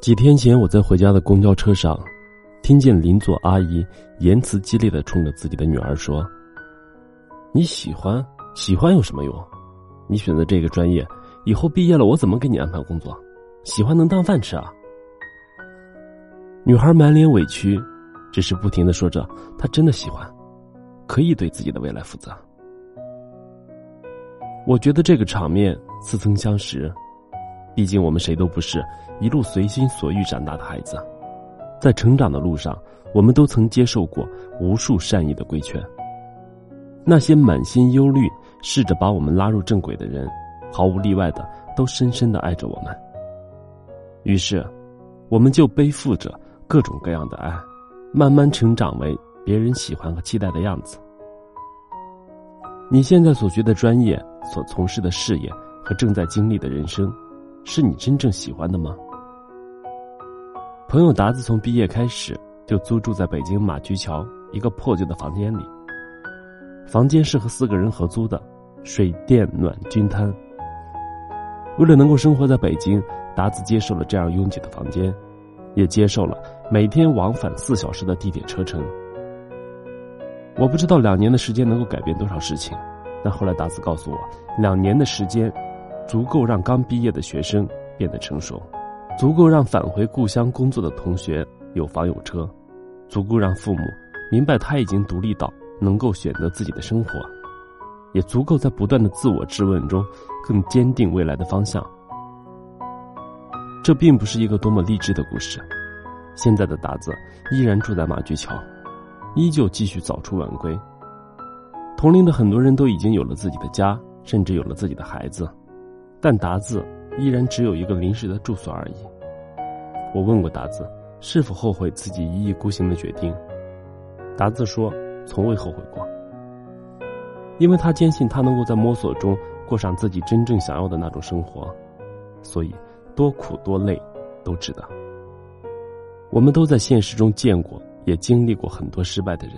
几天前，我在回家的公交车上，听见邻座阿姨言辞激烈的冲着自己的女儿说：“你喜欢喜欢有什么用？你选择这个专业，以后毕业了，我怎么给你安排工作？喜欢能当饭吃啊？”女孩满脸委屈，只是不停的说着：“她真的喜欢，可以对自己的未来负责。”我觉得这个场面似曾相识。毕竟我们谁都不是一路随心所欲长大的孩子，在成长的路上，我们都曾接受过无数善意的规劝。那些满心忧虑、试着把我们拉入正轨的人，毫无例外的都深深的爱着我们。于是，我们就背负着各种各样的爱，慢慢成长为别人喜欢和期待的样子。你现在所学的专业、所从事的事业和正在经历的人生。是你真正喜欢的吗？朋友达子从毕业开始就租住在北京马驹桥一个破旧的房间里。房间是和四个人合租的，水电暖均摊。为了能够生活在北京，达子接受了这样拥挤的房间，也接受了每天往返四小时的地铁车程。我不知道两年的时间能够改变多少事情，但后来达子告诉我，两年的时间。足够让刚毕业的学生变得成熟，足够让返回故乡工作的同学有房有车，足够让父母明白他已经独立到能够选择自己的生活，也足够在不断的自我质问中更坚定未来的方向。这并不是一个多么励志的故事。现在的达子依然住在马驹桥，依旧继续早出晚归。同龄的很多人都已经有了自己的家，甚至有了自己的孩子。但达子依然只有一个临时的住所而已。我问过达子，是否后悔自己一意孤行的决定？达子说，从未后悔过，因为他坚信他能够在摸索中过上自己真正想要的那种生活，所以多苦多累都值得。我们都在现实中见过，也经历过很多失败的人。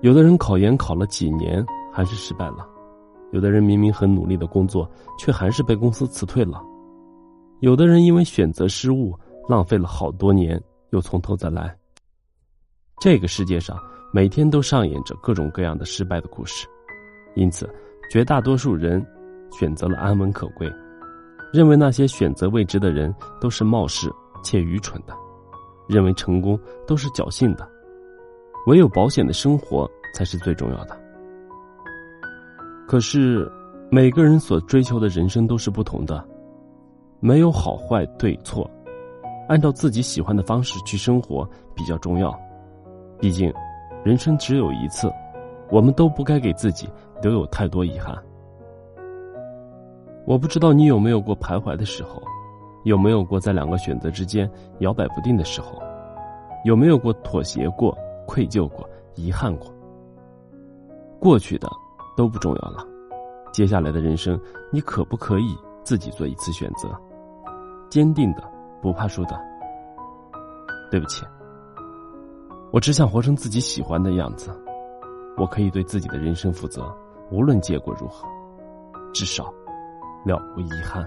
有的人考研考了几年，还是失败了。有的人明明很努力的工作，却还是被公司辞退了；有的人因为选择失误，浪费了好多年，又从头再来。这个世界上每天都上演着各种各样的失败的故事，因此，绝大多数人选择了安稳可贵，认为那些选择未知的人都是冒失且愚蠢的，认为成功都是侥幸的，唯有保险的生活才是最重要的。可是，每个人所追求的人生都是不同的，没有好坏对错，按照自己喜欢的方式去生活比较重要。毕竟，人生只有一次，我们都不该给自己留有太多遗憾。我不知道你有没有过徘徊的时候，有没有过在两个选择之间摇摆不定的时候，有没有过妥协过、愧疚过、遗憾过？过去的。都不重要了，接下来的人生，你可不可以自己做一次选择？坚定的，不怕输的。对不起，我只想活成自己喜欢的样子，我可以对自己的人生负责，无论结果如何，至少了无遗憾。